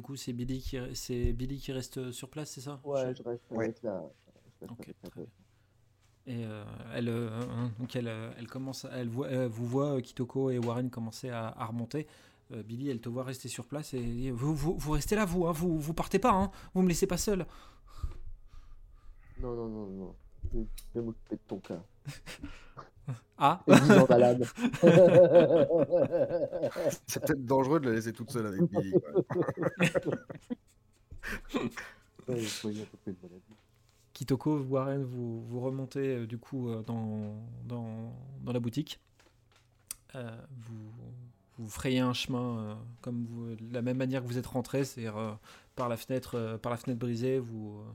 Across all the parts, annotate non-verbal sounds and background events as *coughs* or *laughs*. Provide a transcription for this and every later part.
Du coup, c'est Billy qui, c'est Billy qui reste sur place, c'est ça? Ouais, je reste Ouais. avec la. reste Ok, avec très bien. Et euh, elle, euh, hein, donc elle, euh, elle commence, à- elle voit, euh, vous voit euh, Kitoko et Warren commencer à, à remonter. Euh, Billy, elle te voit rester sur place et dit, vous, vous, vous restez là, vous, hein, vous, vous partez pas, hein, vous me laissez pas seul. Non, non, non, non. Je je vais m'occuper de ton cas. *laughs* Ah, Et 10 ans malade. C'est peut-être dangereux de la laisser toute seule avec *laughs* Billy. Kitoko, Warren, vous, vous remontez euh, du coup euh, dans, dans, dans la boutique. Euh, vous, vous frayez un chemin euh, comme vous, de la même manière que vous êtes rentré, c'est-à-dire euh, par, la fenêtre, euh, par la fenêtre brisée, vous, euh,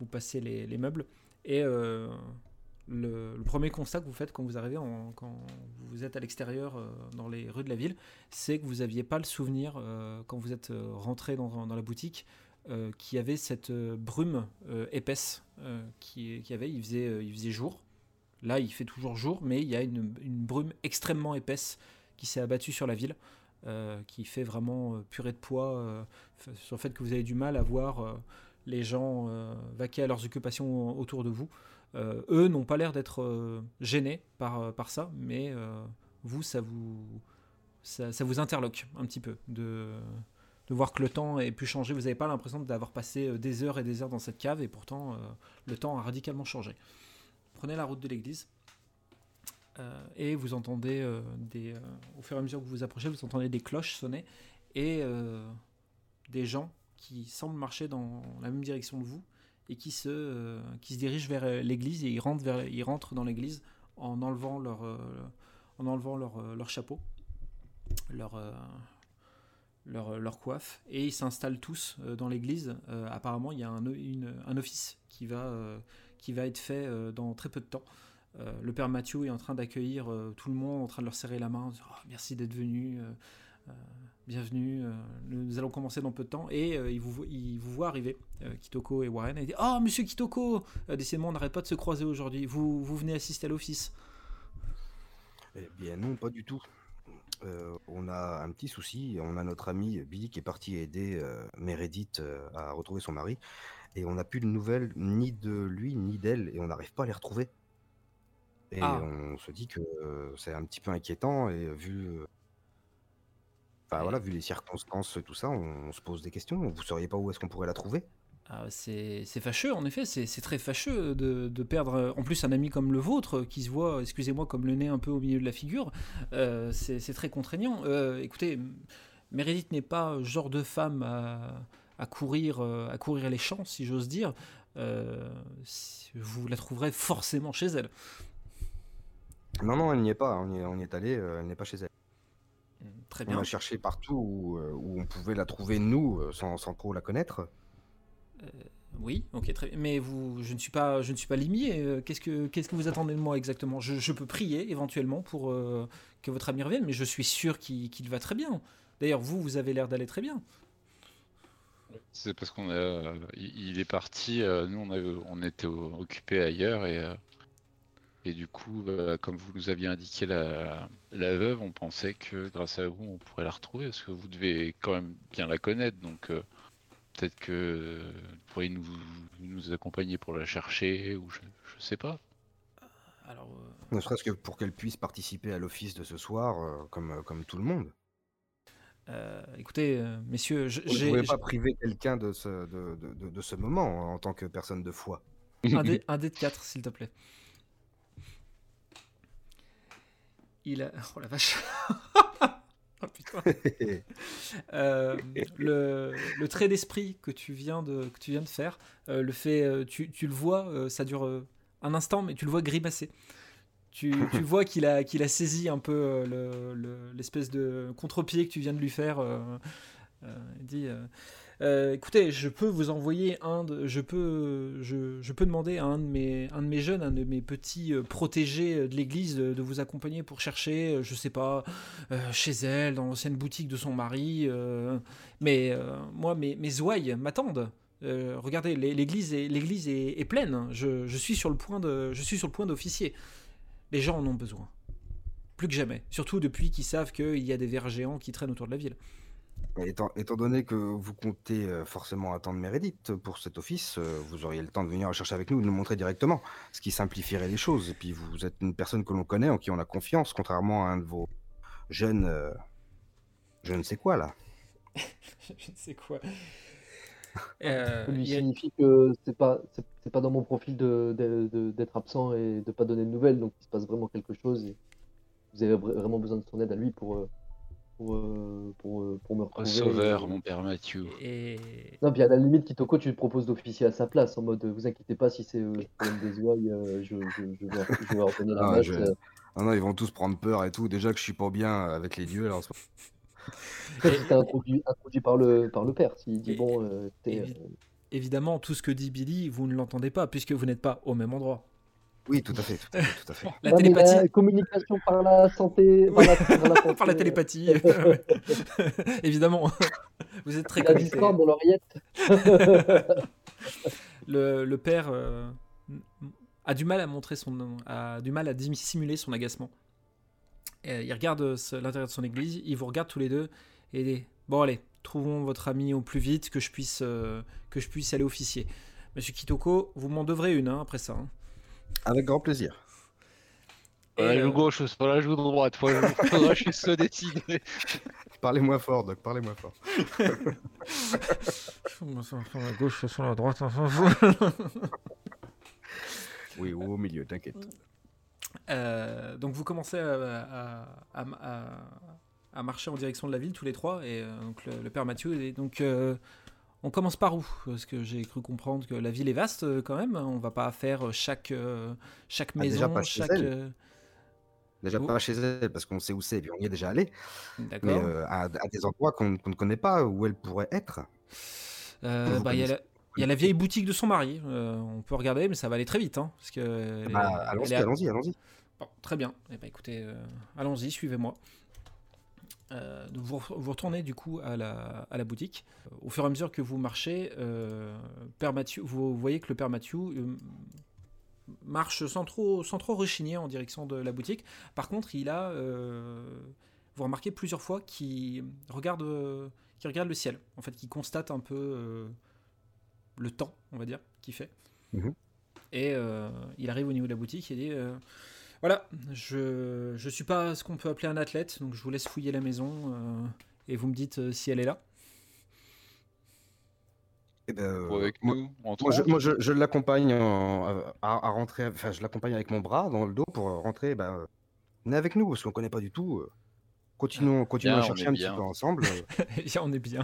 vous passez les, les meubles. Et euh, le, premier constat que vous faites quand vous arrivez, quand vous êtes à l'extérieur euh, dans les rues de la ville, c'est que vous n'aviez pas le souvenir, euh, quand vous êtes euh, rentré dans, la boutique, qu'il y avait cette brume épaisse qui, qui avait. Il faisait, jour. Là, il fait toujours jour, mais il y a une, une brume extrêmement épaisse qui s'est abattue sur la ville, qui fait vraiment purée de poids sur le fait que vous avez du mal à voir les gens vaquer à leurs occupations autour de vous. Euh, eux n'ont pas l'air d'être euh, gênés par, par ça, mais euh, vous, ça vous, ça, vous interloque un petit peu de, de voir que le temps ait pu changer. Vous n'avez pas l'impression d'avoir passé euh, des heures et des heures dans cette cave, et pourtant euh, le temps a radicalement changé. Prenez la route de l'église. euh, et vous entendez euh, des, euh, au fur et à mesure que vous vous approchez, vous entendez des cloches sonner et euh, des gens qui semblent marcher dans la même direction que vous et qui se, euh, qui se dirigent vers euh, l'église et ils rentrent, vers, ils rentrent dans l'église en enlevant leur, euh, en enlevant leur, leur chapeau, leur, leur, leur coiffe et ils s'installent tous dans l'église. Apparemment, il y a un, une- un office qui va, qui va être fait dans très peu de temps. Le père Mathieu est en train d'accueillir tout le monde, en train de leur serrer la main. en disant, Oh, merci d'être venu, bienvenue. euh, nous allons commencer dans peu de temps. Et euh, il, vous, vo- il vous voit arriver, euh, Kitoko et Warren. Et il dit Oh, monsieur Kitoko euh, Décidément, on n'arrête pas de se croiser aujourd'hui. Vous, vous venez assister à l'office. Eh bien non, pas du tout. Euh, on a un petit souci. On a notre ami Billy qui est parti aider euh, Meredith euh, à retrouver son mari. Et on n'a plus de nouvelles ni de lui ni d'elle. Et on n'arrive pas à les retrouver. Et Ah. on se dit que euh, c'est un petit peu inquiétant. Et vu, enfin, voilà, vu les circonstances, tout ça, on, on se pose des questions. Vous sauriez pas où est-ce qu'on pourrait la trouver? Ah, c'est c'est fâcheux, en effet, c'est très fâcheux de, de perdre euh, en plus un ami comme le vôtre euh, qui se voit, excusez-moi, comme le nez un peu au milieu de la figure. Euh, c'est très contraignant. Euh, écoutez, Meredith n'est pas le genre de femme à, à courir, à courir les champs, si j'ose dire. Euh, vous la trouverez forcément chez elle. Non, non, elle n'y est pas. On y est, on y est allé. elle n'est pas chez elle. Très On bien. a cherché partout où, euh, où on pouvait la trouver nous, euh, sans, sans trop la connaître. Oui, ok, très bien. Mais vous, je ne suis pas, je ne suis pas limier. Euh, Qu'est-ce que, qu'est-ce que vous attendez de moi exactement? Je, je peux prier éventuellement pour euh, que votre ami revienne, mais je suis sûr qu'il qu'il va très bien. D'ailleurs, vous, vous avez l'air d'aller très bien. C'est parce qu'on a, euh, il est parti, euh, nous on, on était occupés ailleurs et, euh, et du coup, euh, comme vous nous aviez indiqué la, la veuve, on pensait que grâce à vous on pourrait la retrouver parce que vous devez quand même bien la connaître donc euh, peut-être que vous pourriez nous, nous accompagner pour la chercher ou je, je sais pas. Alors, euh, Ne serait-ce que pour qu'elle puisse participer à l'office de ce soir, euh, comme, comme tout le monde. euh, écoutez, messieurs, je- On ne j'ai pouvait pas priver quelqu'un de ce, de, de- de- de ce moment hein, en tant que personne de foi. j'ai un dé, *laughs* un dé de 4, s'il te plaît. Il a... *laughs* Oh la vache Oh putain *laughs* Euh, le, le trait d'esprit que tu viens de que tu viens de faire, euh, le fait, euh, tu, tu le vois, ça dure un instant, mais tu le vois grimacer. Tu, tu *laughs* vois qu'il a qu'il a saisi un peu euh, le- le- l'espèce de contre-pied que tu viens de lui faire. il dit. Euh, euh, écoutez, je peux vous envoyer un, de- je peux, je, peux demander à un de mes, un de mes jeunes, un de mes petits euh, protégés de l'église de, vous accompagner pour chercher, euh, je sais pas, euh, chez elle, dans l'ancienne boutique de son mari. euh, mais euh, moi, mes, ouailles m'attendent. Euh, regardez, l'é- l'église est, l'église est, pleine. Je, je suis sur le point de, je suis sur le point d'officier. Les gens en ont besoin, plus que jamais. Surtout depuis qu'ils savent qu'il y a des vers géants qui traînent autour de la ville. Étant, étant donné que vous comptez euh, forcément attendre Meredith pour cet office, euh, vous auriez le temps de venir le chercher avec nous et de nous montrer directement, ce qui simplifierait les choses. Et puis vous êtes une personne que l'on connaît, en qui on a confiance, contrairement à un de vos jeunes... euh, je ne sais quoi là. *laughs* je ne sais quoi. *laughs* Euh, Ça lui a- signifie que c'est pas, c'est pas dans mon profil de, de- de- d'être absent et de pas donner de nouvelles, donc il se passe vraiment quelque chose et vous avez vra- vraiment besoin de son aide à lui pour, euh, pour, euh, pour, euh, pour me retrouver. sauveur, et- mon père Mathieu. et Non, puis à la limite, Kitoko, tu lui proposes d'officier à sa place, en mode, vous inquiétez pas, si c'est euh, des ouailles, euh, je, je, je, vais, je vais ordonner la Ah, je- euh. Ah non, ils vont tous prendre peur et tout. Déjà que je suis pas bien avec les dieux. Alors, Après, si t'es introduit, introduit par le, par le père, s'il dit, Et- bon, euh, t'es, euh, évidemment, tout ce que dit Billy, vous ne l'entendez pas, puisque vous n'êtes pas au même endroit. Oui, tout à fait, tout à fait, tout à fait. La télépathie. la communication par la santé, par la, *laughs* par la, Par la télépathie. *laughs* *laughs* Évidemment. Vous êtes très euh, La connectés. discorde dans l'oreillette. Le, le père euh, a du mal à montrer son, a du mal à dissimuler son agacement. Et il regarde l'intérieur de son église, il vous regarde tous les deux et il dit bon allez, trouvons votre ami au plus vite que je puisse euh, que je puisse aller officier. Monsieur Kitoko, vous m'en devrez une hein, après ça. hein. Avec grand plaisir. Et, la euh, joue gauche, c'est pas la joue droite. Faut, *laughs* faudra que je se décider. Parlez-moi fort, Doc, parlez-moi fort. Sur la gauche, sur la droite. *laughs* Oui, ou au milieu, t'inquiète. Euh, donc vous commencez à, à- à- à- à marcher en direction de la ville tous les trois et euh, donc le, le père Mathieu et donc euh, on commence par où? Parce que j'ai cru comprendre que la ville est vaste euh, quand même. On va pas faire chaque euh, chaque Ah, maison, déjà pas chez elle. euh, Déjà Oh. pas chez elle, parce qu'on sait où c'est, et puis on y est déjà allé. Mais D'accord. euh, à, à des endroits qu'on ne connaît pas, où elle pourrait être. Euh, bah, il y a la- il y a la vieille boutique de son mari. Euh, on peut regarder, mais ça va aller très vite, hein, parce que. est- Bah, allons-y, allons-y, allons-y. Bon, très bien. Eh ben, écoutez, euh, allons-y, suivez-moi. Euh, donc vous, vous retournez du coup à la, à la boutique. Au fur et à mesure que vous marchez, euh, Père Mathieu, vous voyez que le Père Mathieu euh, marche sans trop, sans trop rechigner en direction de la boutique. Par contre, il a, vous remarquez plusieurs fois qu'il regarde, qu'il regarde le ciel. En fait, qu'il constate un peu le temps, on va dire, qu'il fait. Mhm. Et il arrive au niveau de la boutique et dit Voilà, je ne suis pas ce qu'on peut appeler un athlète, donc je vous laisse fouiller la maison euh, et vous me dites euh, si elle est là. Eh ben, euh, avec moi, nous, en moi, je, moi, je- je l'accompagne en- à, à rentrer, enfin, je l'accompagne avec mon bras dans le dos pour rentrer. Euh, venez avec nous, parce qu'on connaît pas du tout. euh. Continuons, continuons Bien, à chercher un petit peu ensemble. euh. *laughs* Eh bien, on est bien.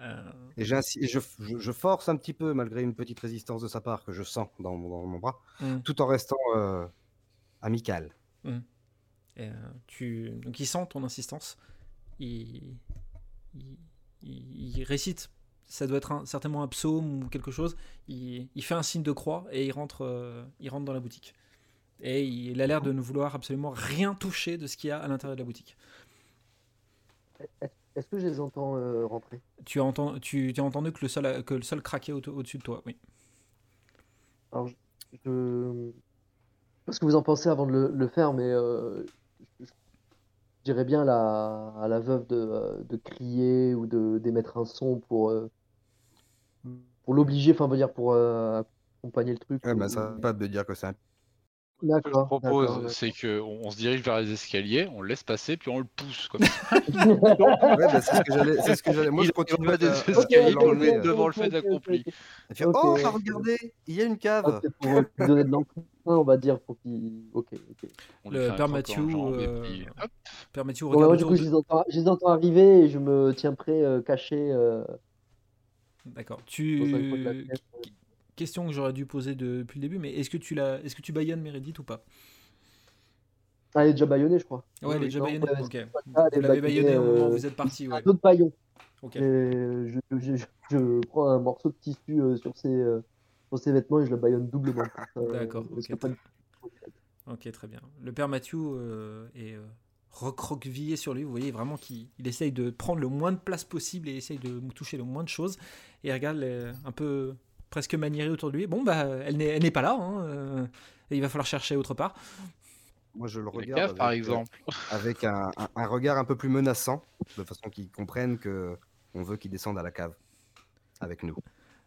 Euh, Et, et je, je- je force un petit peu, malgré une petite résistance de sa part que je sens dans mon, dans mon bras, Mm. tout en restant euh, amical. et, euh, tu... Donc il sent ton insistance. Il... il... il- il récite. Ça doit être un- certainement un psaume ou quelque chose. Il... il fait un signe de croix et il rentre, euh, il rentre dans la boutique. Et il a l'air de ne vouloir absolument rien toucher de ce qu'il y a à l'intérieur de la boutique. Est-ce que je les entends euh, rentrer? Tu as, entendu, tu, tu as entendu que le sol, a- que le sol craquait au- au-dessus de toi, oui. Alors, je, je... pas ce que vous en pensez avant de le, le faire, mais euh, je, dirais bien à la, à la veuve de, euh, de crier ou d'émettre un son pour, euh, pour l'obliger, enfin, dire pour euh, accompagner le truc. Ouais, ou- bah, ça va pas de dire que c'est un Ce que je propose, c'est qu'on on se dirige vers les escaliers, on le laisse passer, puis on le pousse. Comme ça. *laughs* Ouais, bah, c'est ce que j'allais. c'est ce que j'allais- Moi, Il je arrive continue pas à, des escaliers, on le met devant le fait accompli. Ok. Oh, regardez, il y a une cave. Ah, pour euh, lui donner de l'entrain, on va dire, pour qu'il. Ok, ok. Le fait père Mathieu, euh, puis. Père Mathieu regarde moi, du autour coup, de- je les entends, je les entends arriver et je me tiens prêt, euh, caché. euh, D'accord. Tu... Question que j'aurais dû poser depuis le début, mais est-ce que tu l'as, est-ce que tu baïonnes Meredith ou pas? Ah, elle est déjà baïonnée, je crois. Ouais, elle est déjà baïonnée. Ok. c'est Vous ça, elle est l'avez baïonnée au moment où euh, vous êtes parti, ouais. Un autre baillon. Je, je, je, je prends un morceau de tissu euh, sur, ses, euh, sur ses vêtements et je le baillonne doublement. *laughs* D'accord, ok. très bien. Le père Mathieu euh, est euh, recroquevillé sur lui. Vous voyez vraiment qu'il il essaye de prendre le moins de place possible et essaye de toucher le moins de choses. Et il regarde les- un peu presque maniéré autour de lui. Bon, bah, elle n'est pas là. hein, euh, et il va falloir chercher autre part. moi je le regarde caves, avec, par euh, exemple. *laughs* avec un, un- un regard un peu plus menaçant, de façon qu'ils comprennent que on veut qu'ils descendent à la cave avec nous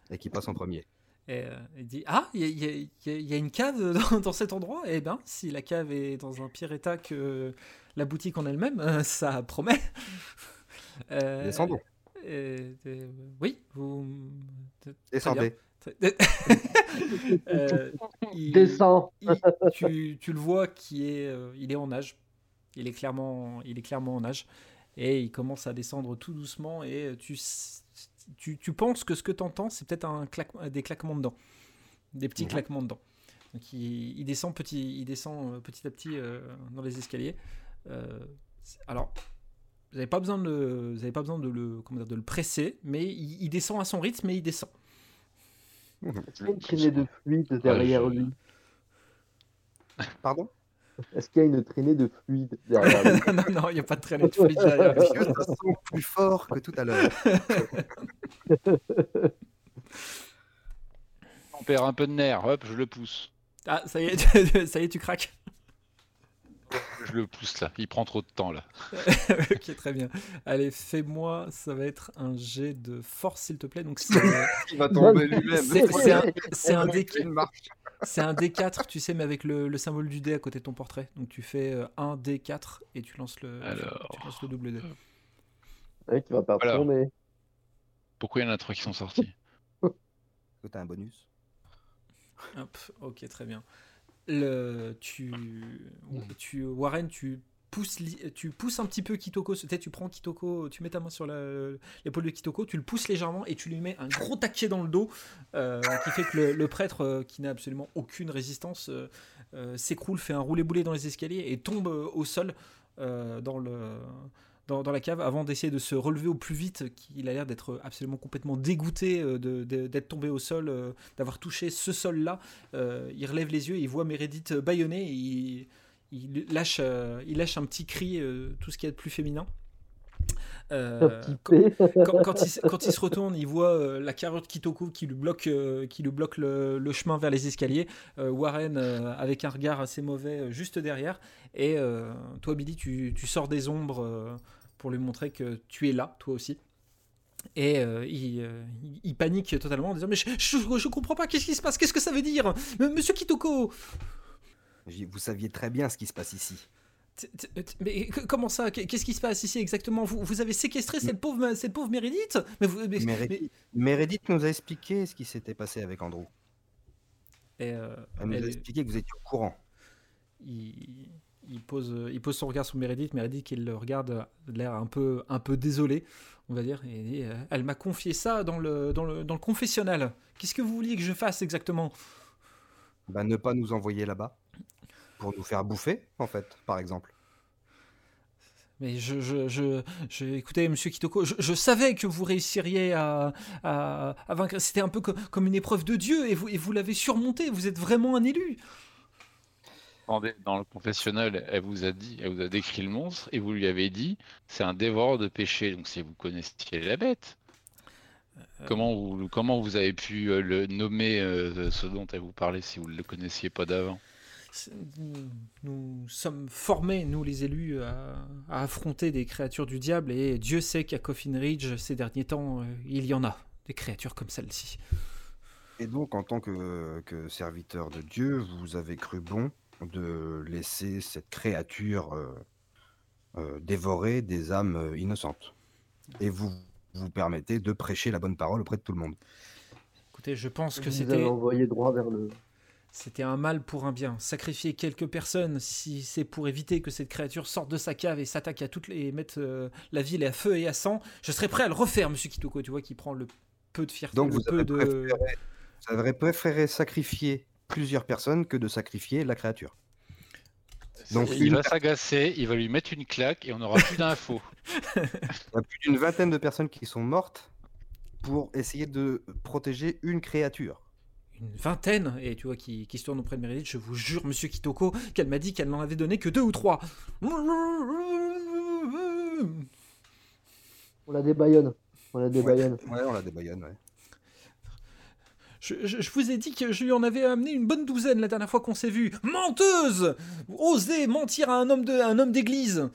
et qu'ils passent en premier. Et euh, il dit Ah, il y, a- y y une cave *laughs* dans, dans cet endroit? Eh bien, si la cave est dans un pire état que la boutique en elle-même, ça promet. Euh, Descendons, euh, euh, oui, vous. descendez. *laughs* Euh, il- Descends. il- tu, tu le vois qui est, euh, il est en nage. Il est clairement, il est clairement en nage et il commence à descendre tout doucement et tu, s- tu, tu penses que ce que tu entends c'est peut-être un claque- des claquements de dents, des petits claquements de dents. Donc il, il descend petit, il descend euh, petit à petit euh, dans les escaliers. Euh, alors vous n'avez pas besoin de, le- vous avez pas besoin de le, comment dire, de le presser, mais il, il descend à son rythme, mais il descend. Est-ce qu'il y a une traînée de fluide derrière je- lui? Pardon? Est-ce qu'il y a une traînée de fluide derrière lui? *laughs* Non, non, il n'y a pas de traînée de fluide derrière lui. Ça sent plus fort que tout à l'heure On perd un peu de nerf, hop, je le pousse. Ah, ça y est, *laughs* ça y est, tu craques. Je le pousse là, il prend trop de temps là. *laughs* ok, très bien. Allez, fais-moi, ça va être un jet de force, s'il te plaît. Donc, c'est *laughs* Il va tomber lui-même. c'est- c'est un, c'est un, Il D- fait une marche. c'est un D4, tu sais, mais avec le, le symbole du dé à côté de ton portrait. Donc, tu fais euh, un D4 et tu lances le, Alors. tu lances le double dé. Ouais, qui va perdre Voilà. nez. Pourquoi il y en a trois qui sont sortis? T'as un bonus? Hop, ok, très bien. Le, tu, tu, Warren, tu pousses, tu pousses un petit peu Kitoko. Tu prends Kitoko, tu mets ta main sur l'épaule de Kitoko, tu le pousses légèrement et tu lui mets un gros taquet dans le dos euh, qui fait que le, le prêtre, euh, qui n'a absolument aucune résistance, euh, s'écroule, fait un roulé-boulé dans les escaliers et tombe au sol dans le. Dans, la cave avant d'essayer de se relever au plus vite, qu'il a l'air d'être absolument complètement dégoûté euh, d'être tombé au sol, euh, d'avoir touché ce sol-là. Euh, il relève les yeux, il voit Meredith bâillonner, et il, lâche, il lâche un petit cri, tout ce qu'il y a de plus féminin. Euh, quand, P. quand- quand il, s- quand il se retourne, il voit euh, la carrure de Kitoko qui lui bloque, euh, qui lui bloque le, le chemin vers les escaliers. Euh, Warren euh, avec un regard assez mauvais euh, juste derrière. Et euh, toi, Billy, tu, tu sors des ombres euh, pour lui montrer que tu es là, toi aussi. Et euh, il, euh, il- panique totalement en disant Mais je, je, je comprends pas, qu'est-ce qui se passe? Qu'est-ce que ça veut dire? Monsieur Kitoko Vous saviez très bien ce qui se passe ici. Mais comment ça? Qu'est- Qu'est-ce qui se passe ici exactement? Vous, vous avez séquestré cette pauvre, cette pauvre Mérédith mais, vous- mais- Meredith, Meredith nous a expliqué ce qui s'était passé avec Andrew. et, euh, Elle nous elle- a expliqué que vous étiez au courant. il, il pose, il pose son regard sur Meredith. Meredith qui le regarde, a l'air un peu, un peu désolé, on va dire. Et il dit, euh, elle m'a confié ça dans le, dans le, dans le confessionnal. Qu'est-ce que vous vouliez que je fasse exactement? Bah, ne pas nous envoyer là-bas. Pour nous faire bouffer, en fait, par exemple. Mais je, je, je, je- écoutez, Monsieur Kitoko, je, je savais que vous réussiriez à, à, à vaincre. C'était un peu co- comme une épreuve de Dieu et vous, et vous l'avez surmonté. Vous êtes vraiment un élu. Attendez, dans le confessionnal, elle vous a dit, elle vous a décrit le monstre et vous lui avez dit, c'est un dévoreur de péché. Donc si vous connaissiez la bête, comment vous comment vous avez pu euh, le nommer euh, ce dont elle vous parlait si vous ne le connaissiez pas d'avant? Nous, sommes formés, nous les élus, à, à affronter des créatures du diable et Dieu sait qu'à Coffin Ridge, ces derniers temps, euh, il y en a des créatures comme celle-ci. Et donc, en tant que, que serviteur de Dieu, vous avez cru bon de laisser cette créature euh, euh, dévorer des âmes innocentes. Et vous vous permettez de prêcher la bonne parole auprès de tout le monde. Écoutez, je pense que Vous avez c'était envoyé droit vers le. C'était un mal pour un bien. Sacrifier quelques personnes, si c'est pour éviter que cette créature sorte de sa cave et s'attaque à toutes les et mette euh, la ville à feu et à sang, je serais prêt à le refaire, Monsieur Kitoko. Tu vois, qui prend le peu de fierté, Donc, le vous peu avez, de. préféré, vous avez préféré sacrifier plusieurs personnes que de sacrifier la créature. Donc, Il une- va s'agacer, il va lui mettre une claque et on n'aura plus d'infos. *laughs* Il y a plus d'une vingtaine de personnes qui sont mortes pour essayer de protéger une créature. Une vingtaine, et tu vois qui, qui se tourne auprès de Meredith, je vous jure, monsieur Kitoko, qu'elle m'a dit qu'elle n'en avait donné que deux ou trois. On la débaillonne. On la débaillonne. Ouais, on la débaillonne, ouais. Je, vous ai dit que je lui en avais amené une bonne douzaine la dernière fois qu'on s'est vu. Menteuse Osez mentir à un homme de, un homme d'église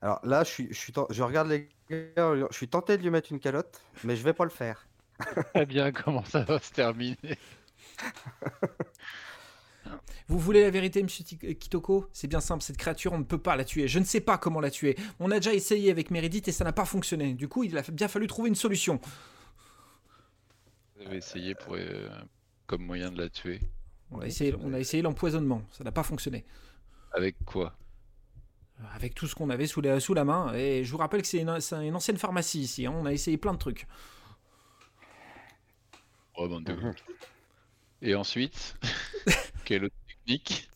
Alors là, je, suis, je, suis, je regarde les gars, je suis tenté de lui mettre une calotte, mais je vais pas le faire. Très *laughs* bien, comment ça va se terminer *laughs* Vous voulez la vérité, monsieur euh, Kitoko? C'est bien simple, cette créature, on ne peut pas la tuer. Je ne sais pas comment la tuer. On a déjà essayé avec Meredith et ça n'a pas fonctionné. Du coup, il a bien fallu trouver une solution. Vous avez essayé pour, euh, comme moyen de la tuer On a essayé, on a essayé l'empoisonnement, ça n'a pas fonctionné. Avec quoi? Avec tout ce qu'on avait sous la, sous la main. Et je vous rappelle que c'est une, une, ancienne pharmacie ici. Hein. On a essayé plein de trucs. Oh, mhm. Et ensuite, *laughs* quelle autre technique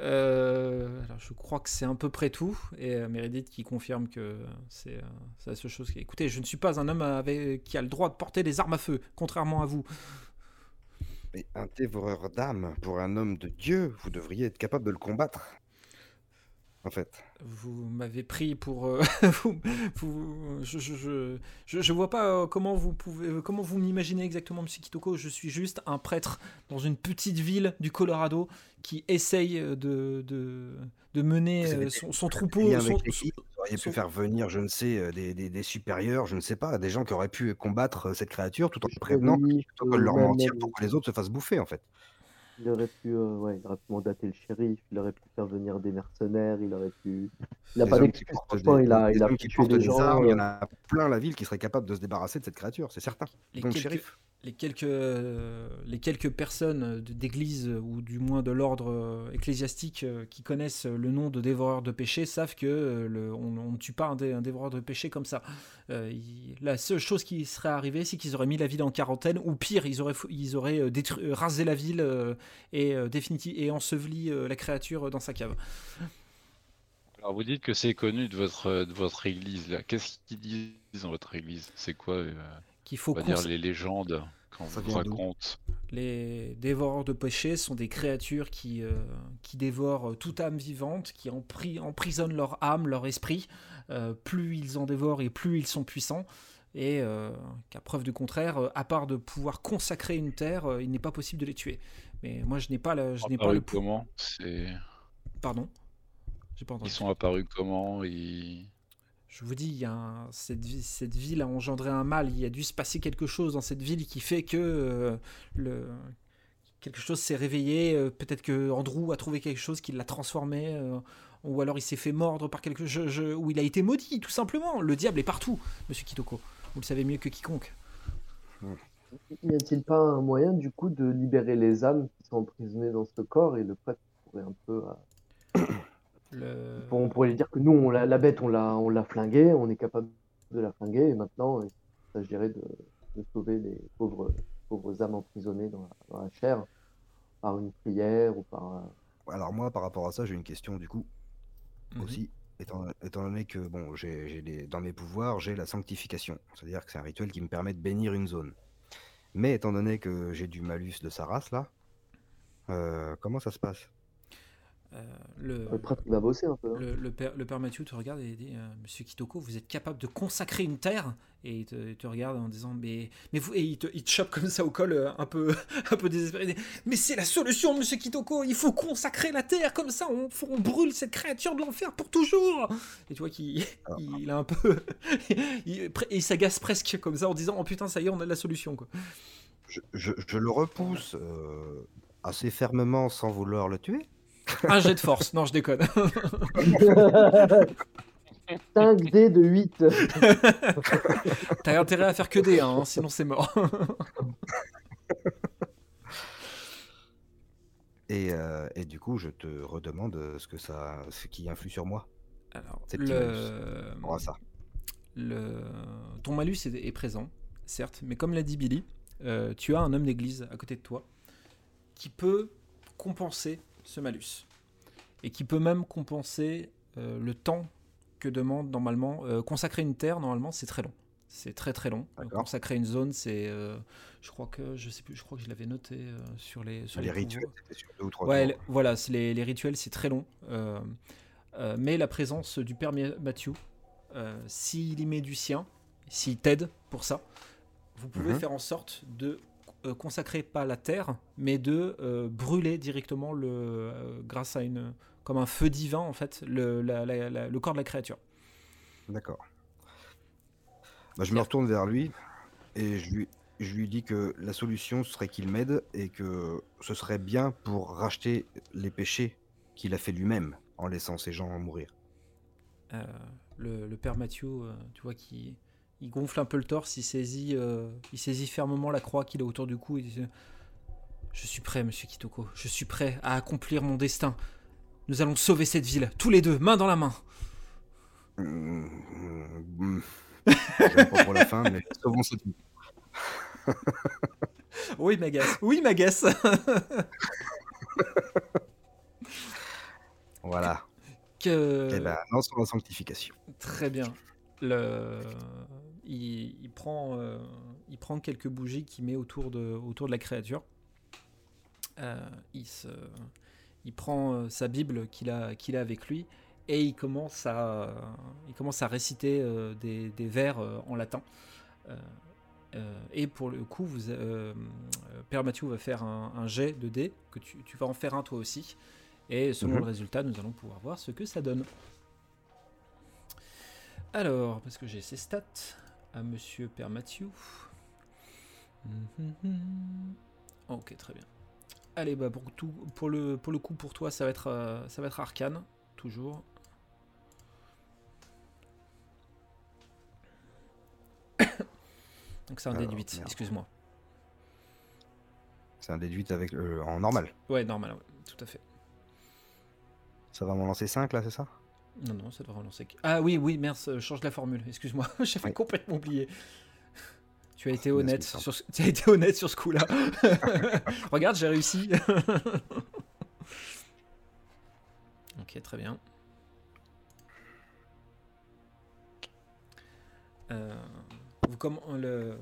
euh, alors je crois que c'est à peu près tout. Et euh, Meredith qui confirme que c'est euh, la seule chose qui. Écoutez, je ne suis pas un homme avec, qui a le droit de porter des armes à feu, contrairement à vous. Mais un dévoreur d'âmes, pour un homme de Dieu, vous devriez être capable de le combattre en fait. Vous m'avez pris pour. Euh, *laughs* vous, je, je, je, je, vois pas euh, comment vous pouvez, euh, comment vous m'imaginez exactement, Monsieur Kitoko. Je suis juste un prêtre dans une petite ville du Colorado qui essaye de, de, de mener son, son, troupeau. Son, vous auriez pu faire venir, je ne sais, des, des, des, supérieurs, je ne sais pas, des gens qui auraient pu combattre cette créature tout en prévenant, plutôt que de leur mentir pour que les autres se fassent bouffer, en fait. Il aurait pu, euh, ouais, il aurait pu mandater le shérif, il aurait pu faire venir des mercenaires, il aurait pu. Il n'a pas d'excuse, franchement, il a, il a tué des gens. Armes, Il y en a plein la ville qui serait capable de se débarrasser de cette créature, c'est certain. Les Donc, quelques, shérif. Les quelques, les quelques personnes d'église ou du moins de l'ordre euh, ecclésiastique euh, qui connaissent le nom de dévoreur de péché savent que on, ne tue pas un, dévoreur de péché comme ça. la seule chose qui serait arrivée, c'est qu'ils auraient mis la ville en quarantaine, ou pire, ils auraient, ils auraient rasé la ville et, euh, et enseveli euh, la créature dans sa cave. Alors vous dites que c'est connu de votre, de votre église. Qu'est-ce qu'ils disent dans votre église? C'est quoi euh, Qu'il faut dire les légendes qu'on vous raconte Les dévoreurs de péchés sont des créatures qui, euh, qui dévorent toute âme vivante, qui emprisonnent leur âme, leur esprit. plus ils en dévorent et plus ils sont puissants et qu'à preuve du contraire, à part de pouvoir consacrer une terre, il n'est pas possible de les tuer. Mais moi, je n'ai pas le, je n'ai pas le. Comment? C'est. Pardon? J'ai pas entendu. Ils sont apparus comment? Ils... Je vous dis, il y a cette, cette, ville a engendré un mal. Il y a dû se passer quelque chose dans cette ville qui fait que euh, quelque chose s'est réveillé. Euh, peut-être que Andrew a trouvé quelque chose qui l'a transformé, euh, ou alors il s'est fait mordre par quelque chose, ou il a été maudit, tout simplement. Le diable est partout, Monsieur Kitoko. Vous le savez mieux que quiconque. N'y a-t-il pas un moyen, du coup, de libérer les âmes qui sont emprisonnées dans ce corps et le prêtre un peu. Euh, on pourrait lui dire que nous, on la, la bête, on l'a, on l'a flinguée, on est capable de la flinguer, et maintenant, il s'agirait de, de sauver les pauvres, pauvres âmes emprisonnées dans la, chair par une prière ou par. Euh, Alors, moi, par rapport à ça, j'ai une question, du coup, mhm. aussi. Étant, étant, donné que bon, j'ai, dans mes pouvoirs, j'ai la sanctification. C'est-à-dire que c'est un rituel qui me permet de bénir une zone. Mais étant donné que j'ai du malus de sa race là, euh, comment ça se passe? Euh, le, va bosser un peu. Hein. Le, père, le père Mathieu te regarde et dit euh, Monsieur Kitoko, vous êtes capable de consacrer une terre? Et il te, regarde en disant Mais, mais vous, et il te, il te chope comme ça au col, un peu, *laughs* un peu désespéré. Mais c'est la solution, Monsieur Kitoko Il faut consacrer la terre, comme ça on, on brûle cette créature de l'enfer pour toujours Et tu vois qu'il ah. il, a un peu. *laughs* il, il s'agace presque comme ça en disant Oh putain, ça y est, on a la solution. Quoi. Je, je, je le repousse assez fermement sans vouloir le tuer. Un jet de force, non, je déconne. *laughs* 5 dés de 8. *laughs* T'as intérêt à faire que des 1, hein, sinon c'est mort. *laughs* et, euh, et, du coup, je te redemande ce que ça, ce qui influe sur moi. Alors, le... ça. Le... Ton malus est, présent, certes, mais comme l'a dit Billy, euh, tu as un homme d'église à côté de toi qui peut compenser ce malus. Et qui peut même compenser euh, le temps que demande normalement. Euh, consacrer une terre, normalement, c'est très long. C'est très très long. consacrer une zone, c'est. Euh, je crois que je sais plus. Je crois que je l'avais noté sur les. Sur les, rituels, sur deux ou trois ouais, voilà, les, les, rituels, c'est très long. mais la présence du père Mathieu, s'il y met du sien, s'il t'aide pour ça, vous pouvez Mhm. faire en sorte de euh, consacrer pas la terre, mais de euh, brûler directement le, euh, grâce à une, comme un feu divin en fait, le, la- la- la- le corps de la créature. D'accord. Bah, je me retourne vers lui et je lui, je lui dis que la solution serait qu'il m'aide et que ce serait bien pour racheter les péchés qu'il a fait lui-même en laissant ces gens mourir. Euh, le, le père Mathieu, tu vois, qui il gonfle un peu le torse, il saisit, euh, il saisit fermement la croix qu'il a autour du cou. Il dit Je suis prêt, monsieur Kitoko. Je suis prêt à accomplir mon destin. Nous allons sauver cette ville, tous les deux, main dans la main. Hum, hum, J'aime pas pour la fin, mais *laughs* sauvons cette vie. Oui, Magas. Oui, Magas. Voilà. que... Et ben, lançons la sanctification. Très bien. Le... Il, il prend, euh, il prend quelques bougies qu'il met autour de, autour de la créature. Euh, il, se, il prend euh, sa Bible qu'il a, qu'il a avec lui et il commence à, il commence à réciter des, des vers en latin. Euh, et pour le coup, vous, euh, Père Mathieu va faire un, un jet de dés, que tu, tu vas en faire un toi aussi. Et selon Mhm. le résultat, nous allons pouvoir voir ce que ça donne. Alors, parce que j'ai ses stats à Monsieur Père Mathieu. Mhm. Ok, très bien. Allez, bah pour, tout, pour, le, pour le coup, pour toi, ça va être, euh, ça va être arcane, toujours. *coughs* Donc c'est un Alors, déduit, merde. excuse-moi. C'est un déduit avec, euh, en normal. Ouais, normal, ouais, tout à fait. Ça va m'en lancer 5 là, c'est ça? Non, non, ça devrait relancer. Ah oui, oui, merde, euh, change la formule, excuse-moi, *laughs* j'avais Oui. complètement oublié. Tu as été honnête sur ce... tu as été honnête sur ce coup-là. *laughs* Regarde, j'ai réussi. *laughs* ok, très bien. Euh, vous comm- le,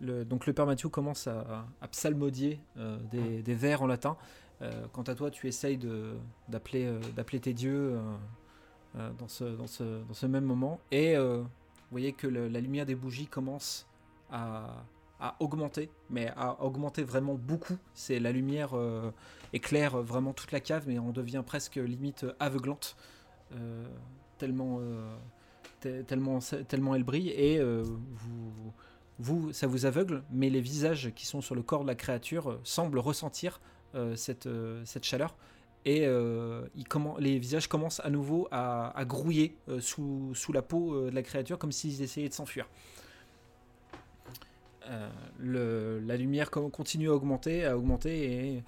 le- donc le père Mathieu commence à, à psalmodier euh, des, des vers en latin. Euh, quant à toi, tu essayes d'appeler d'appeler tes dieux dans, ce, dans, ce, même moment. Et euh, vous voyez que la lumière des bougies commence à, augmenter, mais à augmenter vraiment beaucoup. C'est la lumière euh, éclaire vraiment toute la cave, mais on devient presque limite aveuglante. euh, tellement, euh, te- tellement, tellement elle brille. Et euh, vous, ça vous aveugle, mais les visages qui sont sur le corps de la créature euh, semblent ressentir euh, euh, cette chaleur. Et euh, il les visages commencent à nouveau à, à grouiller euh, sous, sous la peau euh, de la créature comme s'ils essayaient de s'enfuir. La lumière continue à augmenter, à augmenter. Et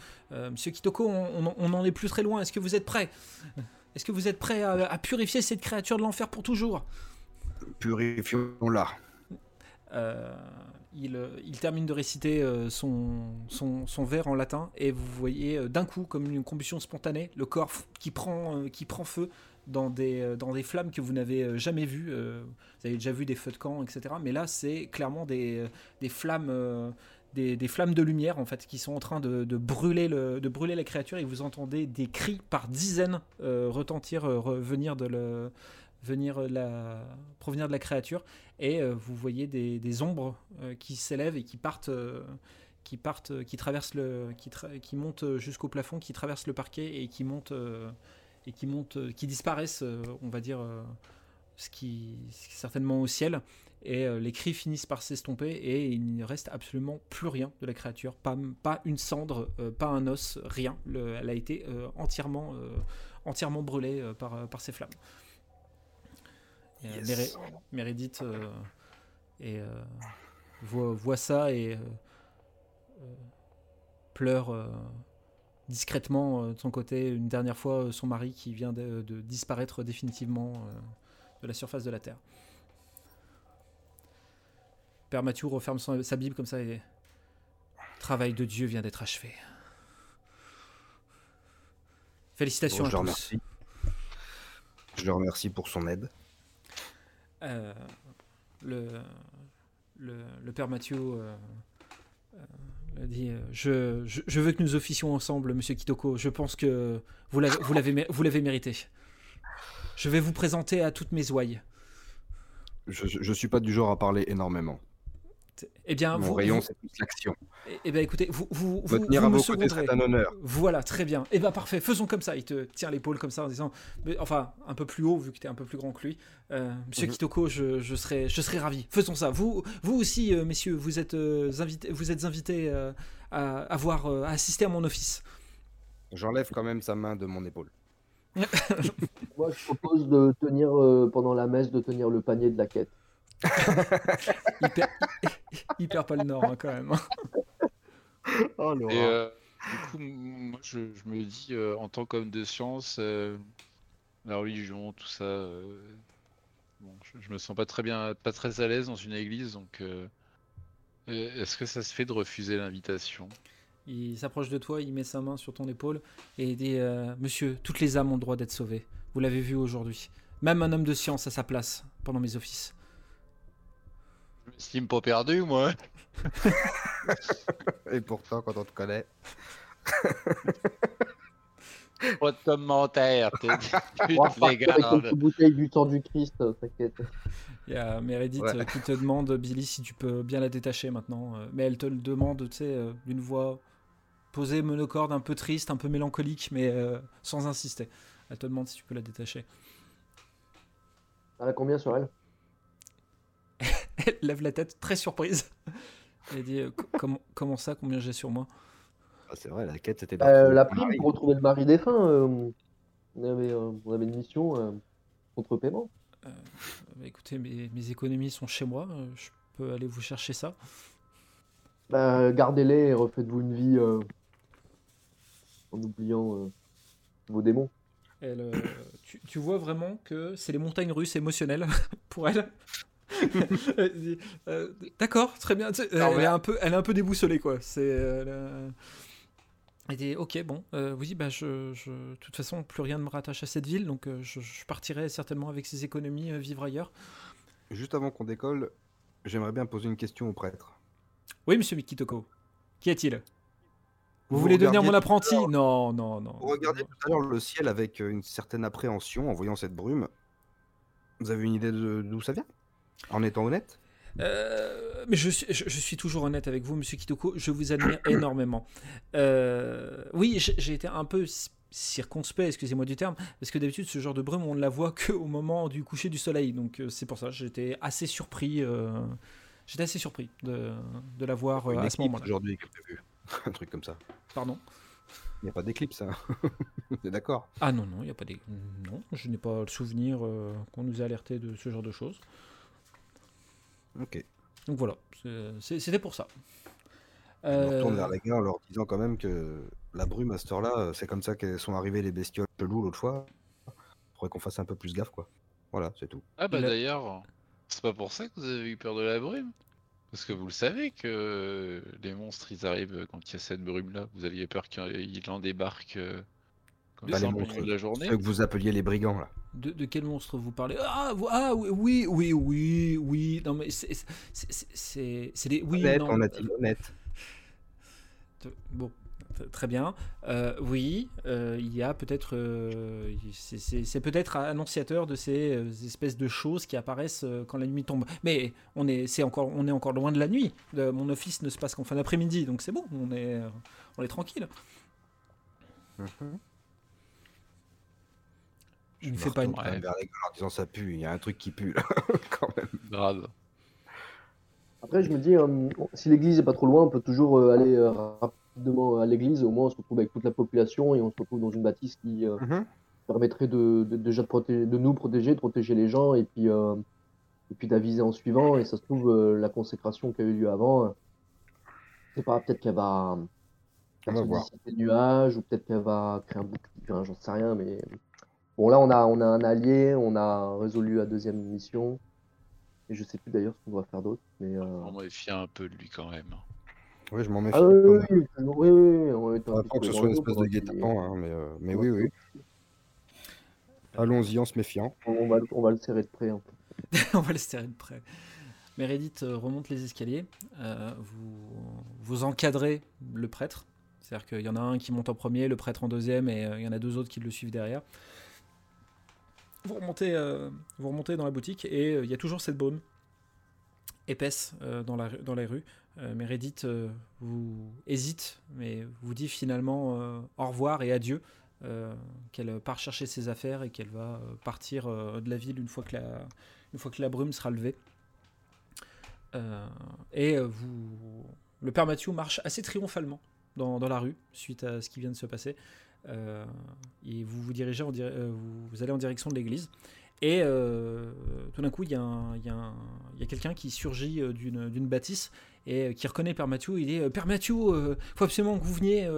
Monsieur Kitoko, on, on, on en est plus très loin. Est-ce que vous êtes prêt Est-ce que vous êtes prêt à, à purifier cette créature de l'enfer pour toujours? Purifions-la. Euh, il, termine de réciter euh, son, son, vers en latin et vous voyez euh, d'un coup, comme une combustion spontanée, le corps qui prend, qui prend feu dans des, dans des flammes que vous n'avez jamais vues. vous avez déjà vu des feux de camp, etc. Mais là, c'est clairement des, des flammes. des, des flammes de lumière en fait qui sont en train de, de brûler le, de brûler la créature et vous entendez des cris par dizaines retentir euh, revenir de le, venir la, provenir de la créature et euh, vous voyez des, ombres euh, qui s'élèvent et qui partent, euh, qui partent, qui traversent le, qui, tra- montent jusqu'au plafond, qui traversent le parquet et qui montent et qui montent, qui disparaissent, on va dire, ce qui, certainement au ciel. Et les cris finissent par s'estomper et il ne reste absolument plus rien de la créature, pas, une cendre, pas un os, rien. Le- elle a été entièrement, entièrement brûlée par ces flammes. Euh, Yes. Euh, et, euh, voit, voit ça et pleure euh, discrètement euh, de son côté une dernière fois euh, son mari qui vient de, de disparaître définitivement euh, de la surface de la terre. Père Mathieu referme son- sa Bible comme ça et le travail de Dieu vient d'être achevé. Félicitations Bon, je le à tous. remercie. Je le remercie pour son aide. Euh, le, le, père Mathieu euh, euh, dit je, je, veux que nous officions ensemble, monsieur Kitoko. Je pense que vous l'avez, mérité. Je vais vous présenter à toutes mes ouailles. Je, je suis pas du genre à parler énormément. Eh bien, Mon vous, rayon, vous- c'est plus l'action. eh- eh bien, écoutez, vous, vous, vous, tenir vous à me vos côtés, c'est un honneur. Voilà, très bien. Eh bien, parfait, faisons comme ça. Il te tient l'épaule comme ça en disant, mais, enfin, un peu plus haut, vu que tu es un peu plus grand que lui. Euh, Monsieur Mhm. Kitoko, je, je, ravi. Faisons ça. Vous, vous aussi, euh, messieurs, vous êtes, euh, invités, vous êtes invités euh, à, avoir, euh, à assister à mon office. J'enlève quand même sa main de mon épaule. *laughs* Moi, je propose de tenir, euh, pendant la messe, de tenir le panier de la quête. *laughs* *laughs* Il perd pas le nord, hein, quand même. *laughs* Oh, Et euh, du coup, moi, je, je me dis, euh, en tant qu'homme de science, euh, la religion, tout ça, euh, bon, je, je me sens pas très bien, pas très à l'aise dans une église, donc est-ce que ça se fait de refuser l'invitation? Il s'approche de toi, il met sa main sur ton épaule et il dit euh, Monsieur, toutes les âmes ont le droit d'être sauvées. Vous l'avez vu aujourd'hui. Même un homme de science a sa place pendant mes offices. Je m'estime pas perdu, moi. *laughs* Et pourtant, quand on te connaît. *laughs* Pas de commentaire. t'es- *laughs* les avec quelques bouteilles du sang du Christ, euh, t'inquiète. Il y a Meredith Ouais. euh, qui te demande, Billy, si tu peux bien la détacher maintenant. Euh, Mais elle te le demande, tu sais, d'une voix posée, monocorde, un peu triste, un peu mélancolique, mais euh, sans insister. Elle te demande si tu peux la détacher. Elle a combien sur elle? Elle *laughs* lève la tête, très surprise. *laughs* Elle dit euh, Co- comment, comment ça, combien j'ai sur moi? Ah, c'est vrai, la quête, c'était Euh. La prime pour retrouver le mari défunt. euh, on, avait, euh, on avait une mission euh, contre paiement. Euh, bah, écoutez, mes, mes économies sont chez moi. je peux aller vous chercher ça. Bah, Gardez-les et refaites-vous une vie euh, en oubliant euh, vos démons. Elle, euh, tu, tu vois vraiment que c'est les montagnes russes émotionnelles *laughs* pour elle? *laughs* Euh, D'accord, très bien. Elle, ouais. est un peu, elle est un peu déboussolée, quoi. C'est. euh, elle, dit Ok, bon, euh, oui, bah, je, je- de toute façon, plus rien ne me rattache à cette ville, donc je, je partirai certainement avec ces économies vivre ailleurs. Juste avant qu'on décolle, j'aimerais bien poser une question au prêtre. Oui, monsieur Mikitoko. Qu'y a-t-il Vous Vous voulez devenir mon apprenti? Non, non, non. Vous regardiez tout à l'heure le ciel avec une certaine appréhension en voyant cette brume. Vous avez une idée d'où ça vient? En étant honnête Euh, mais je suis, je, je suis toujours honnête avec vous, monsieur Kitoko. Je vous admire *coughs* énormément. Euh, oui, j'ai été un peu circonspect, excusez-moi du terme, parce que d'habitude, ce genre de brume, on ne la voit *laughs* qu'au moment du coucher du soleil. Donc, euh, c'est pour ça, j'étais assez surpris. euh, j'étais assez surpris de, de la voir à ce moment-là. aujourd'hui. *laughs* Un truc comme ça. Pardon? Il n'y a pas d'éclipse, hein *laughs* T'es d'accord? Ah non, non, il n'y a pas des. Non, je n'ai pas le souvenir qu'on nous ait alerté de ce genre de choses. Ok. Donc voilà, c'était pour ça. Je me retourne Euh, vers les gars en leur disant quand même que la brume à cette heure-là, euh, c'est comme ça qu'elles sont arrivées les bestioles chelous l'autre fois. Faudrait qu'on fasse un peu plus gaffe, quoi. Voilà, c'est tout. Ah bah Il d'ailleurs, c'est pas pour ça que vous avez eu peur de la brume. Parce que vous le savez que les monstres ils arrivent quand il y a cette brume là. Vous aviez peur qu'ils en débarquent euh, Pas ça les en monstres, milieu de la journée. Ceux que vous appeliez les brigands, là. De, de quel monstre vous parlez? Ah, ah oui, oui, oui, oui. Non, mais c'est. c'est- des. Oui, honnête, non. on a dit honnête. Bon, très bien. Euh, oui, euh, il y a peut-être. euh, c'est- peut-être annonciateur de ces euh, espèces de choses qui apparaissent euh, quand la nuit tombe. Mais on est, c'est encore, on est encore loin de la nuit. Mon office ne se passe qu'en fin d'après-midi, donc c'est bon, on est, on est tranquille. Mhm. Je ne me fais pas une. retourne quand même Ouais. en disant ça pue, il y a un truc qui pue, là, *laughs* quand même. Grave. Après, je me dis, euh, si l'église est pas trop loin, on peut toujours euh, aller euh, rapidement à l'église. Au moins, on se retrouve avec toute la population et on se retrouve dans une bâtisse qui euh, Mhm. permettrait de, de- déjà de, protéger, de nous protéger, de protéger les gens et puis, euh, et puis d'aviser en suivant. Et ça se trouve, euh, la consécration qui a eu lieu avant, je sais pas, peut-être qu'elle va, On va voir. dissiper le nuage ou peut-être qu'elle va créer un bouclier, j'en sais rien. Mais bon, là, on a, on a un allié, on a résolu la deuxième mission. Et je sais plus d'ailleurs ce qu'on doit faire d'autre. Mais, euh, On méfie un peu de lui quand même. Oui, je m'en méfie. Ah oui, oui, oui, Pas que ce soit une espèce dos de guet-apens, hein, mais, euh, mais oui, oui. Allons-y en se méfiant. On va, on va le serrer de près un peu. *laughs* on va le serrer de près. Meredith euh, remonte les escaliers. euh, vous, vous encadrez le prêtre. C'est-à-dire qu'il y en a un qui monte en premier, le prêtre en deuxième, et euh, il y en a deux autres qui le suivent derrière. Vous remontez, euh, vous remontez dans la boutique et euh, il y a toujours cette brume. épaisse dans, la, dans les rues. Meredith vous hésite, mais vous dit finalement au revoir et adieu. qu'elle part chercher ses affaires et qu'elle va partir de la ville une fois que la, une fois que la brume sera levée. et vous, le père Mathieu marche assez triomphalement dans, dans, la rue suite à ce qui vient de se passer. Euh, et vous vous dirigez, en euh, vous, allez en direction de l'église. Et euh, tout d'un coup, il y a, a, quelqu'un qui surgit d'une bâtisse et qui reconnaît Père Mathieu. Il dit Père Mathieu, il faut absolument que vous veniez.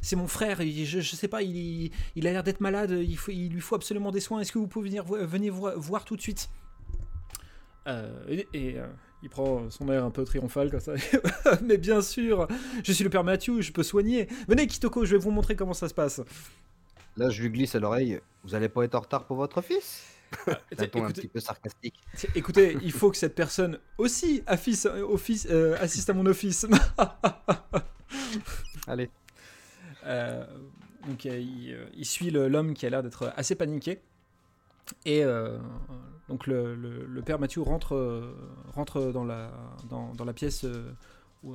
c'est mon frère. je, ne sais pas, il, il a l'air d'être malade. Il, faut, il lui faut absolument des soins. Est-ce que vous pouvez venir, venir voir, tout de suite? Il prend son air un peu triomphal comme ça. *laughs* Mais bien sûr, je suis le père Mathieu, je peux soigner. Venez Kitoko, je vais vous montrer comment ça se passe. Là, je lui glisse à l'oreille. Vous allez pas être en retard pour votre fils? Ah, *laughs* un petit peu sarcastique. Écoutez, il faut que cette personne aussi office, euh, assiste à mon office. *laughs* allez. Euh, donc euh, il, suit l'homme qui a l'air d'être assez paniqué. Et donc le, père Mathieu rentre, euh, rentre dans, la, dans, la pièce euh, euh,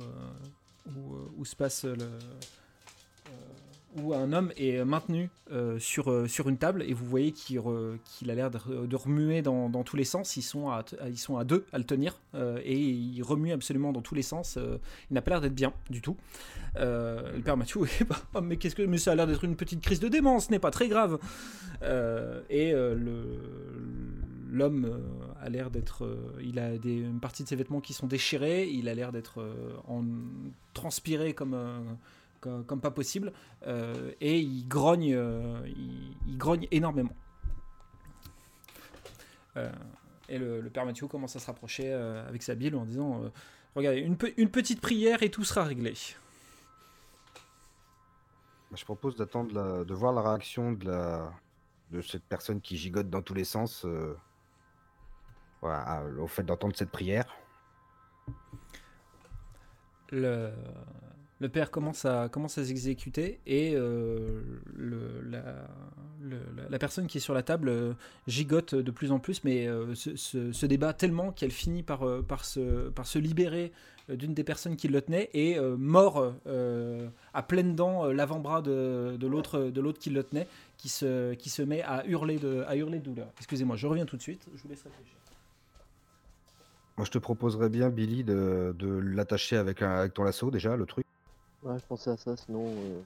où, se passe le, où un homme est maintenu sur, sur une table et vous voyez qu'il a l'air de, remuer dans, tous les sens. Ils sont à, deux à le tenir et il remue absolument dans tous les sens. il n'a pas l'air d'être bien du tout. le père Mathieu, oh, *laughs* mais qu'est-ce que mais ça a l'air d'être une petite crise de démence, ce n'est pas très grave. et l'homme euh, a l'air d'être. Euh, il a une partie de ses vêtements qui sont déchirés, il a l'air d'être euh, en transpiré comme, comme, pas possible, et il grogne, il, grogne énormément. et le, père Mathieu commence à se rapprocher avec sa bile en disant Regardez, une, une petite prière et tout sera réglé. Je propose d'attendre de voir la réaction de, la, de cette personne qui gigote dans tous les sens voilà, au fait d'entendre cette prière. Le, le père commence à, commence à s'exécuter et euh, la, personne qui est sur la table euh, gigote de plus en plus, mais euh, se, débat tellement qu'elle finit par, par, se, libérer d'une des personnes qui le tenait et mord à pleines dents l'avant-bras de, l'autre qui le tenait, qui se, met à hurler de, à hurler de douleur. Excusez-moi, je reviens tout de suite, je vous laisse réfléchir. Moi, je te proposerais bien, Billy, de, de l'attacher avec, avec ton lasso, déjà, le truc. Ouais, je pensais à ça, sinon. Euh...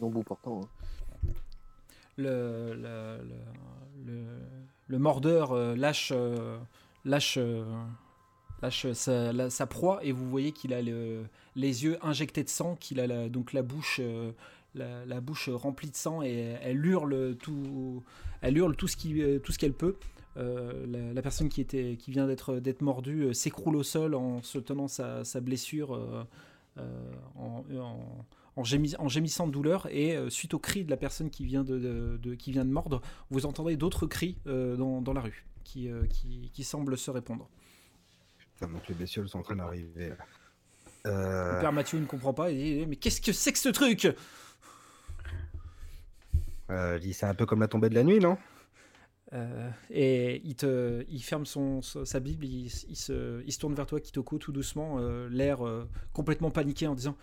Non, bout portant. Hein. Le, le, le, le, mordeur euh, lâche, euh, lâche, euh, lâche sa, sa, proie et vous voyez qu'il a le, les yeux injectés de sang, qu'il a la, donc la bouche, la, la, bouche remplie de sang et elle hurle tout, elle hurle tout ce qu'elle peut. Euh, la, personne qui, était, qui vient d'être, mordue s'écroule au sol en se tenant sa, blessure euh, en, en, gémissant de douleur. Et suite au cri de la personne qui vient de, qui vient de mordre, vous entendez d'autres cris dans, dans, la rue qui, qui, qui, semblent se répondre. donc les bestioles sont en train d'arriver. Le père Mathieu ne comprend pas et dit Mais qu'est-ce que c'est que ce truc? C'est un peu comme la tombée de la nuit, non? Euh, et il, te, il ferme son, sa Bible, il, se, il, se, tourne vers toi, Kitoko, tout doucement, euh, l'air euh, complètement paniqué en disant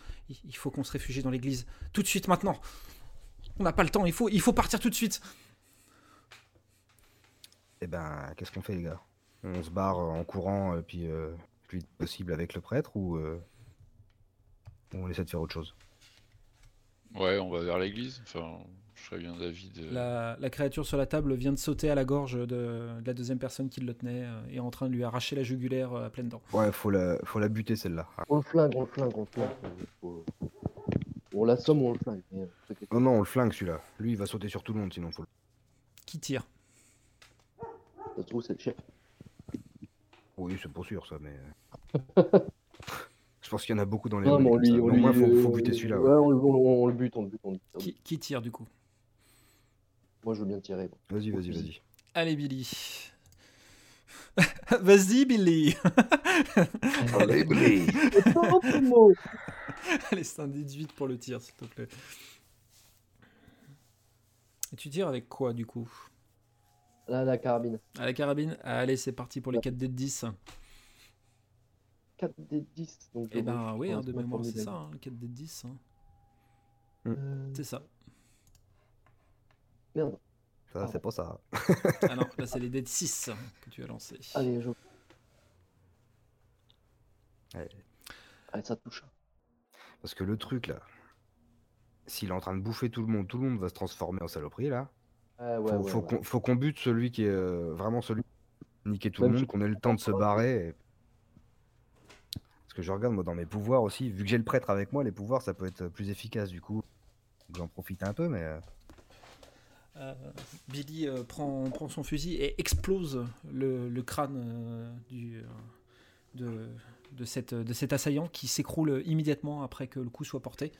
Il faut qu'on se réfugie dans l'église. Tout de suite, maintenant On n'a pas le temps, il faut, il faut partir tout de suite Eh ben, qu'est-ce qu'on fait, les gars? On se barre en courant, puis le plus vite possible avec le prêtre, ou on essaie de faire autre chose? Ouais, on va vers l'église. Enfin, bien d'avis La, créature sur la table vient de sauter à la gorge de, la deuxième personne qui le tenait euh, et est en train de lui arracher la jugulaire euh, à pleine dents. Ouais, faut la, faut la buter celle-là. On le flingue, on le flingue, on le flingue. On l'assomme ou on le flingue. Euh, non, non, on le flingue celui-là. Lui, il va sauter sur tout le monde sinon. Faut Qui tire? Ça se trouve, c'est le chef. Oui, c'est pour sûr ça, mais. *laughs* Je pense qu'il y en a beaucoup dans les. Non, mais lui, Au moins, faut, faut buter celui-là. Ouais, on, on, le bute, on le bute. On le bute. Qui, qui, tire du coup? Moi, je veux bien tirer. Vas-y, vas-y, vas-y. Allez, Billy. *laughs* vas-y, Billy. *laughs* Allez, Billy. *laughs* Allez, c'est un 18 pour le tir, s'il te plaît. Et tu tires avec quoi, du coup? Là, la carabine. À la carabine? Allez, c'est parti pour les 4 d de 10. 4 des 10. Donc Eh ben oui, hein, de mémoire, c'est ça, hein, le 4 des 10. hein. Euh, C'est ça. Merde. Ça, c'est pas ça. *laughs* Ah non, là c'est *laughs* les dés de 6 que tu as lancé. Allez, je. Ouais. Allez, ça touche. Parce que le truc là, s'il est en train de bouffer tout le monde, tout le monde va se transformer en saloperie là. Ouais, Faut, ouais, faut ouais. qu'on faut qu'on bute celui qui est euh, vraiment celui qui niquer tout Même le monde, qu'on ait le temps de se barrer. et- Parce que je regarde moi dans mes pouvoirs aussi, vu que j'ai le prêtre avec moi, les pouvoirs ça peut être plus efficace du coup. J'en profite un peu, mais euh, Billy euh, prend, prend son fusil et explose le, le crâne euh, du, de, de, cette, de cet assaillant qui s'écroule immédiatement après que le coup soit porté.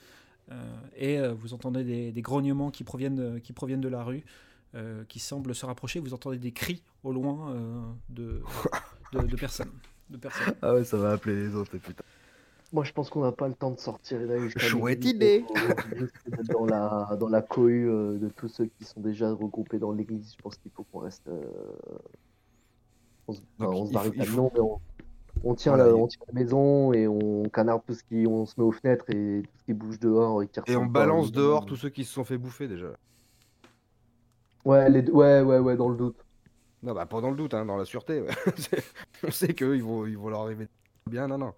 Et vous entendez des, des grognements qui proviennent, de- qui proviennent de la rue, qui semblent se rapprocher. Vous entendez des cris au loin de, *laughs* de, de personnes. De personnes. Ah ouais, ça va appeler les autres, putain. Moi, je pense qu'on n'a pas le temps de sortir et jusqu'à Chouette idée. Dans la, dans la cohue euh, de tous ceux qui sont déjà regroupés dans l'église. Je pense qu'il faut qu'on reste. euh, On se, enfin, Donc, on se il faut- faut- Non, mais on, on tient Voilà, la, il- on tient la maison et on canarde tout ce qui. On se met aux fenêtres et tout ce qui bouge dehors et qui Et on pas balance dehors tous ceux qui se sont fait bouffer déjà. Ouais, les deux- ouais, ouais, ouais, dans le doute. Non, bah pas dans le doute, hein, dans la sûreté. ouais. *laughs* On sait qu'eux, ils vont, ils vont leur arriver bien. Non, non.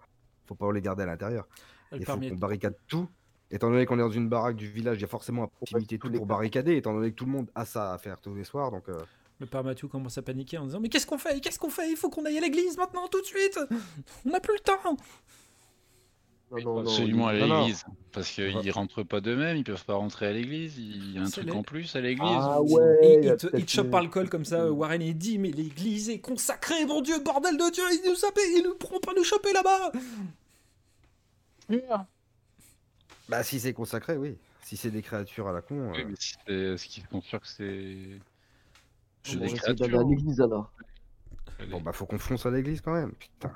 Faut pas les garder à l'intérieur. Il faut qu'on barricade tout. Étant donné qu'on est dans une baraque du village, il y a forcément à proximité tout pour barricader, étant donné que tout le monde a ça à faire tous les soirs. Donc, euh, Le père Mathieu commence à paniquer en disant Mais qu'est-ce qu'on fait? Qu'est-ce qu'on fait? Il faut qu'on aille à l'église maintenant, tout de suite On n'a plus le temps Non, non, non. absolument à Non, non. l'église. Parce qu'ils rentrent pas d'eux-mêmes, ils peuvent pas rentrer à l'église. Il y a un C'est truc les- en plus à l'église. Ah ou- ouais. Et il te, peut-être il te chope une- par le col comme ça, euh, Warren, et il dit Mais l'église est consacrée, mon Dieu, bordel de Dieu, ils nous sapent, ils ne pourront pas nous choper là-bas Bah, si c'est consacré, oui. Si c'est des créatures à la con. Oui, euh, mais si c'est- Est-ce qu'ils sont sûrs que c'est. C'est On des va essayer d'aller à l'église alors. Bon, bah, faut qu'on fonce à l'église quand même. Putain.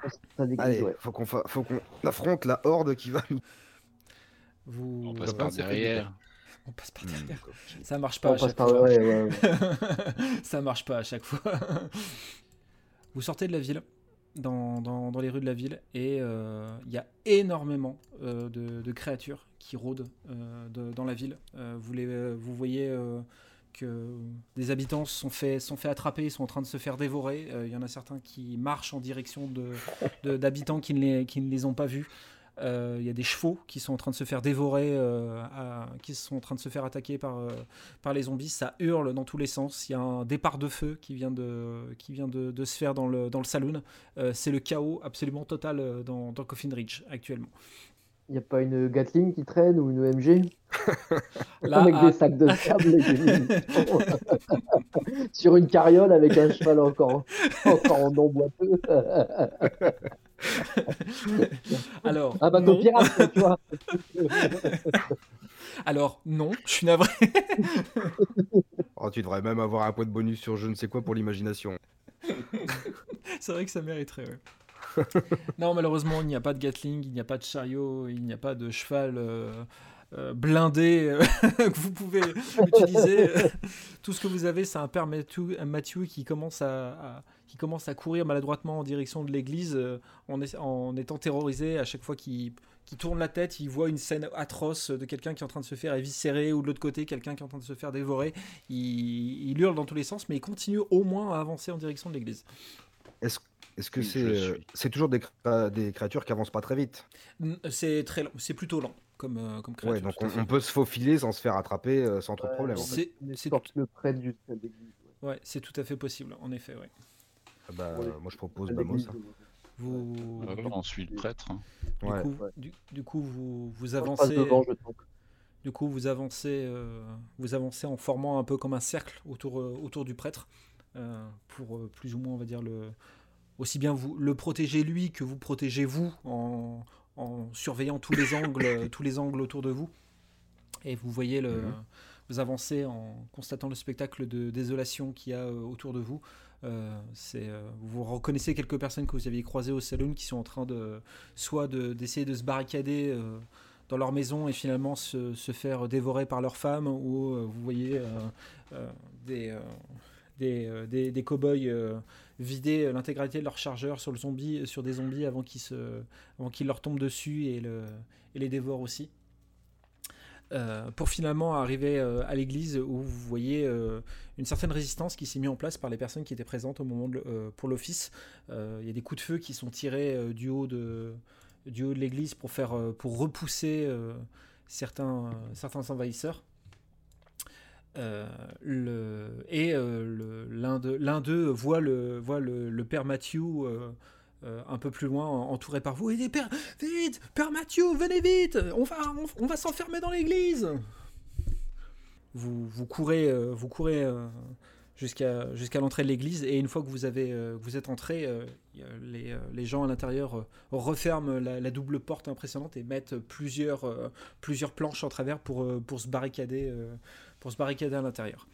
Allez, ouais. faut qu'on fa- faut qu'on affronte la horde qui va nous. Vous... On passe par derrière. On passe par derrière. Ça marche pas On à chaque fois. ouais, ouais, ouais. *laughs* ça marche pas à chaque fois. *laughs* Vous sortez de la ville, dans, dans- dans les rues de la ville, et euh, il y a énormément euh, de, de créatures qui rôdent euh, de- dans la ville. Euh, vous, les, vous voyez euh, que des habitants sont fait, sont fait attraper, ils sont en train de se faire dévorer. Euh, Il y en a certains qui marchent en direction de- de- *laughs* d'habitants qui, ne les, qui ne les ont pas vus. Euh, Il y a des chevaux qui sont en train de se faire dévorer, euh, à- qui sont en train de se faire attaquer par, euh, par les zombies. Ça hurle dans tous les sens. Il y a un départ de feu qui vient de, qui vient de, de se faire dans le, dans le saloon. Euh, c'est le chaos absolument total euh, dans, dans Coffin Ridge actuellement. Il n'y a pas une Gatling qui traîne ou une EMG *laughs* Là, avec à- des sacs de sable et des *laughs* sur une carriole avec un cheval encore, encore en *laughs* non boiteux. alors, un bateau non. pirate, tu vois. alors, non, je suis navré. Oh, tu devrais même avoir un point de bonus sur je ne sais quoi pour l'imagination. C'est vrai que ça mériterait, ouais. *laughs* non, malheureusement, il n'y a pas de Gatling, il n'y a pas de chariot, il n'y a pas de cheval euh, euh, blindé euh, *laughs* que vous pouvez utiliser. *laughs* Tout ce que vous avez, c'est un père Matthew qui, commence à, à- qui commence à courir maladroitement en direction de l'église euh, en, étant terrorisé à chaque fois qu'il tourne la tête, il voit une scène atroce de quelqu'un qui est en train de se faire éviscérer ou de l'autre côté, quelqu'un qui est en train de se faire dévorer. Il, il hurle dans tous les sens, mais il continue au moins à avancer en direction de l'église. Est-ce que Oui, c'est je euh, suis. c'est toujours des, cré- des créatures qui avancent pas très vite? C'est très c'est plutôt lent comme, euh, comme créature. Ouais, donc on, peut se faufiler sans se faire attraper euh, sans trop de Ouais, problème. en c'est- le ouais. Ouais, c'est tout à fait possible, en effet. Ouais. Ah bah, Ouais. Moi je propose Bamos. hein. Vous, Ouais, on suit le prêtre. hein. du, Ouais. coup, Ouais. du, du coup, vous, vous avancez. devant. Du coup, vous avancez, euh, vous avancez en formant un peu comme un cercle autour, euh, autour du prêtre, euh, pour euh, plus ou moins, on va dire, le, aussi bien vous le protéger lui que vous protégez vous en, en surveillant tous les angles, *coughs* tous les angles autour de vous. Et vous voyez le, Mhm. vous avancez en constatant le spectacle de désolation qu'il y a euh, autour de vous. Euh, c'est, euh, vous reconnaissez quelques personnes que vous aviez croisées au saloon qui sont en train de soit de- d'essayer de, se barricader euh, dans leur maison et finalement se, se faire dévorer par leur femme, ou euh, vous voyez des, des, des, des cow-boys vider l'intégralité de leur chargeur sur, le zombie, sur des zombies avant qu'ils qu'ils leur tombent dessus et, le, et les dévorent aussi. Euh, pour finalement arriver euh, à l'église où vous voyez euh, une certaine résistance qui s'est mise en place par les personnes qui étaient présentes au moment pour l'office. Il y a des coups de feu qui sont tirés du haut de, du haut de l'église pour, faire, pour repousser certains, certains envahisseurs. Le, et l'un d'eux voit le, père Matthew euh, un peu plus loin, entouré par vous. Et père, vite, père Mathieu, venez vite, on va, s'enfermer dans l'église. Vous, courez, euh, courez euh, jusqu'à l'entrée de l'église et une fois que vous êtes entré, les, gens à l'intérieur referment la, double porte impressionnante et mettent plusieurs, planches en travers pour se barricader, pour se barricader à l'intérieur.